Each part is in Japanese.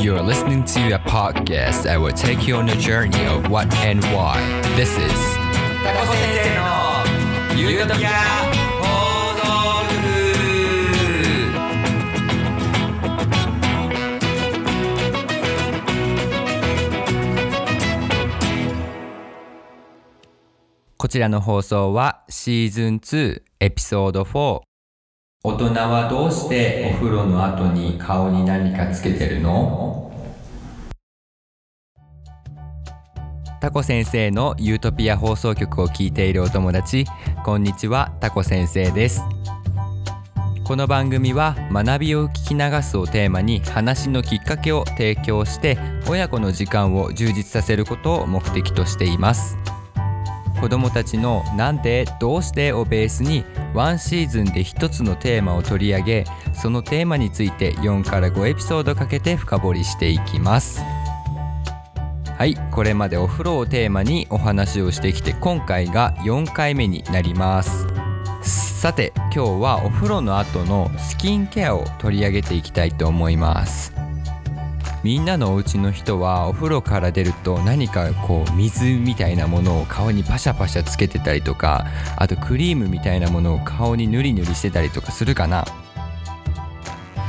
You are listening to a podcast that will take you on a journey of what and why. This is タコ先生のゆるトピア放送局こちらの放送はシーズン2エピソード4 大人はどうしてお風呂の後に顔に何かつけてるの？タコ先生のユートピア放送局を聞いているお友達。こんにちはタコ先生です。この番組は学びを聞き流すをテーマに話のきっかけを提供して親子の時間を充実させることを目的としています。子どもたちの「なんで?」「どうして?」をベースにワンシーズンで一つのテーマを取り上げそのテーマについて4から5エピソードかけて深掘りしていきますはいこれまでお風呂をテーマにお話をしてきて今回が4回目になりますさて今日はお風呂の後のスキンケアを取り上げていきたいと思いますみんなのお家の人はお風呂から出ると何かこう水みたいなものを顔にパシャパシャつけてたりとかあとクリームみたいなものを顔にぬりぬりしてたりとかするかな。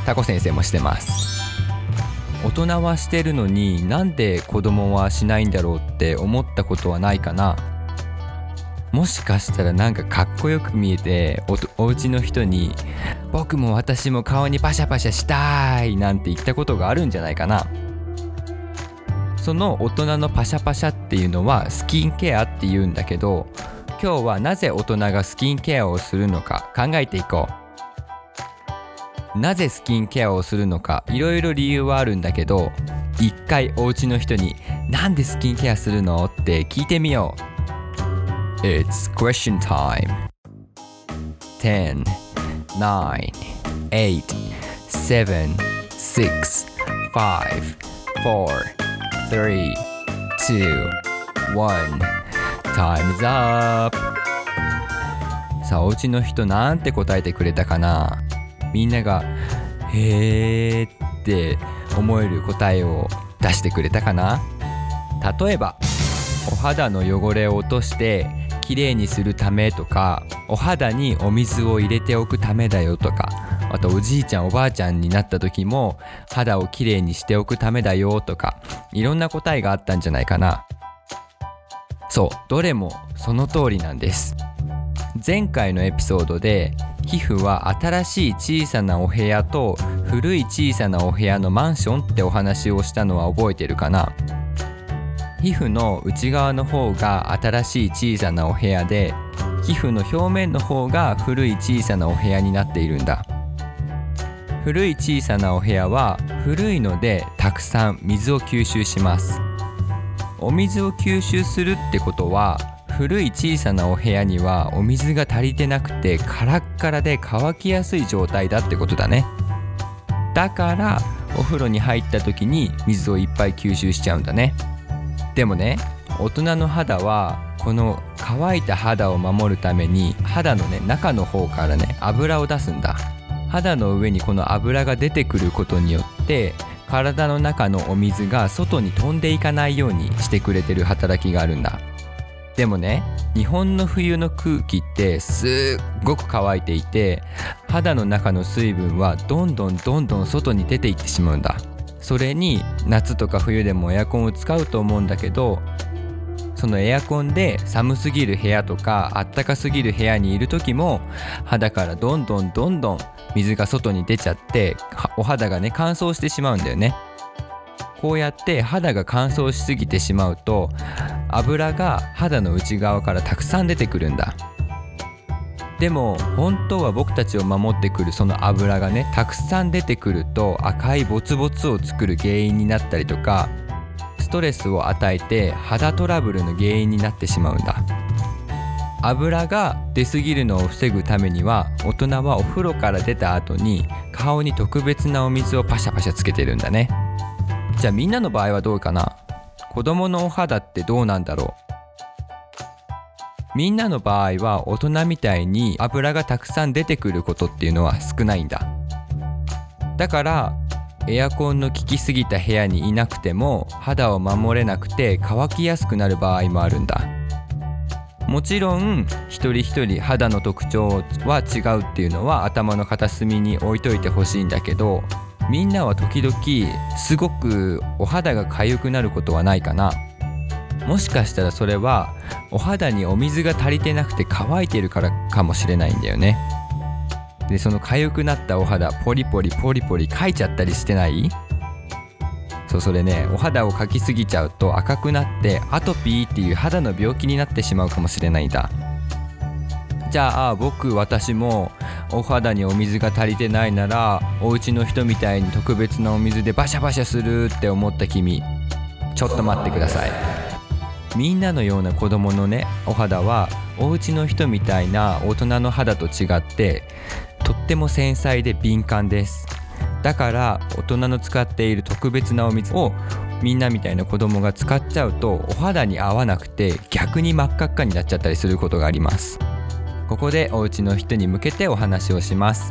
タコ先生もしてます。大人はしてるのになんで子供はしないんだろうって思ったことはないかな。もしかしたらなんかかっこよく見えておお家の人に「僕も私も顔にパシャパシャしたい」なんて言ったことがあるんじゃないかな。その大人のパシャパシャっていうのはスキンケアって言うんだけど今日はなぜ大人がスキンケアをするのか考えていこう。なぜスキンケアをするのかいろいろ理由はあるんだけど一回お家の人に「なんでスキンケアするの?」って聞いてみよう。It's question time. 10, 9, 8, 7, 6, 5, 4, 3, 2, 1. Time is up! さあ、お家の人なんて答えてくれたかな？みんなが、へーって思える答えを出してくれたかな？例えば、お肌の汚れを落としてきれいにするためとかお肌にお水を入れておくためだよとかあとおじいちゃんおばあちゃんになった時も肌をきれいにしておくためだよとかいろんな答えがあったんじゃないかな。そうどれもその通りなんです。前回のエピソードで皮膚は新しい小さなお部屋と古い小さなお部屋のマンションってお話をしたのは覚えてるかな。皮膚の内側の方が新しい小さなお部屋で皮膚の表面の方が古い小さなお部屋になっているんだ。古い小さなお部屋は古いのでたくさん水を吸収します。お水を吸収するってことは古い小さなお部屋にはお水が足りてなくてカラッカラで乾きやすい状態だってことだね。だからお風呂に入った時に水をいっぱい吸収しちゃうんだね。でもね大人の肌はこの乾いた肌を守るために肌のね中の方からね油を出すんだ。肌の上にこの油が出てくることによって体の中のお水が外に飛んでいかないようにしてくれてる働きがあるんだ。でもね日本の冬の空気ってすっごく乾いていて肌の中の水分はどんどんどんどん外に出ていってしまうんだ。それに夏とか冬でもエアコンを使うと思うんだけどそのエアコンで寒すぎる部屋とかあったかすぎる部屋にいる時も肌からどんどんどんどん水が外に出ちゃってお肌がね乾燥してしまうんだよね。こうやって肌が乾燥しすぎてしまうと油が肌の内側からたくさん出てくるんだ。でも本当は僕たちを守ってくるその油がねたくさん出てくると赤いボツボツを作る原因になったりとかストレスを与えて肌トラブルの原因になってしまうんだ。油が出過ぎるのを防ぐためには大人はお風呂から出た後に顔に特別なお水をパシャパシャつけてるんだね。じゃあみんなの場合はどうかな？子供のお肌ってどうなんだろう？みんなの場合は大人みたいに油がたくさん出てくることっていうのは少ないんだ。だからエアコンの効きすぎた部屋にいなくても肌を守れなくて乾きやすくなる場合もあるんだ。もちろん一人一人肌の特徴は違うっていうのは頭の片隅に置いといてほしいんだけどみんなは時々すごくお肌が痒くなることはないかな。もしかしたらそれはお肌にお水が足りてなくて乾いてるからかもしれないんだよね。でその痒くなったお肌ポリポリポリポリかいちゃったりしてない？そうそれねお肌をかきすぎちゃうと赤くなってアトピーっていう肌の病気になってしまうかもしれないんだ。じゃあ僕私もお肌にお水が足りてないならお家の人みたいに特別なお水でバシャバシャするって思った君ちょっと待ってください。みんなのような子供のねお肌はお家の人みたいな大人の肌と違ってとっても繊細で敏感です。だから大人の使っている特別なお水をみんなみたいな子供が使っちゃうとお肌に合わなくて逆に真っ赤っかになっちゃったりすることがあります。ここでお家の人に向けてお話をします。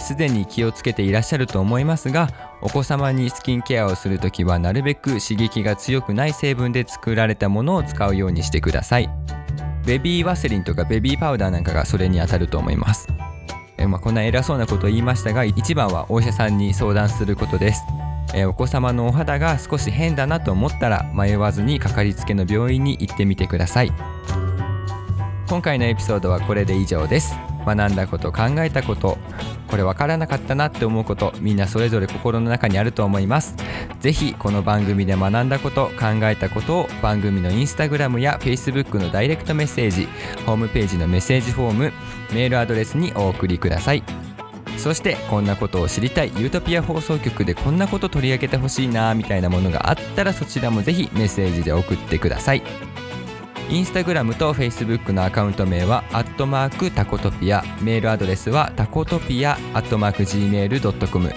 すでに気をつけていらっしゃると思いますがお子様にスキンケアをするときはなるべく刺激が強くない成分で作られたものを使うようにしてください。ベビーワセリンとかベビーパウダーなんかがそれに当たると思います。えまあ、こんな偉そうなことを言いましたが一番はお医者さんに相談することです。えお子様のお肌が少し変だなと思ったら迷わずにかかりつけの病院に行ってみてください。今回のエピソードはこれで以上です。学んだこと考えたことこれ分からなかったなって思うことみんなそれぞれ心の中にあると思います。是非この番組で学んだこと考えたことを番組のインスタグラムや Facebook のダイレクトメッセージホームページのメッセージフォームメールアドレスにお送りください。そしてこんなことを知りたいユートピア放送局でこんなこと取り上げてほしいなみたいなものがあったらそちらもぜひメッセージで送ってください。インスタグラムとフェイスブックのアカウント名はアットマークタコトピア。メールアドレスはタコトピアアットマーク Gmail.com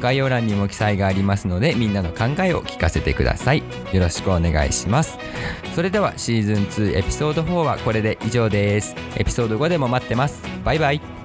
概要欄にも記載がありますのでみんなの考えを聞かせてください。よろしくお願いします。それではシーズン2エピソード4はこれで以上です。エピソード5でも待ってます。バイバイ。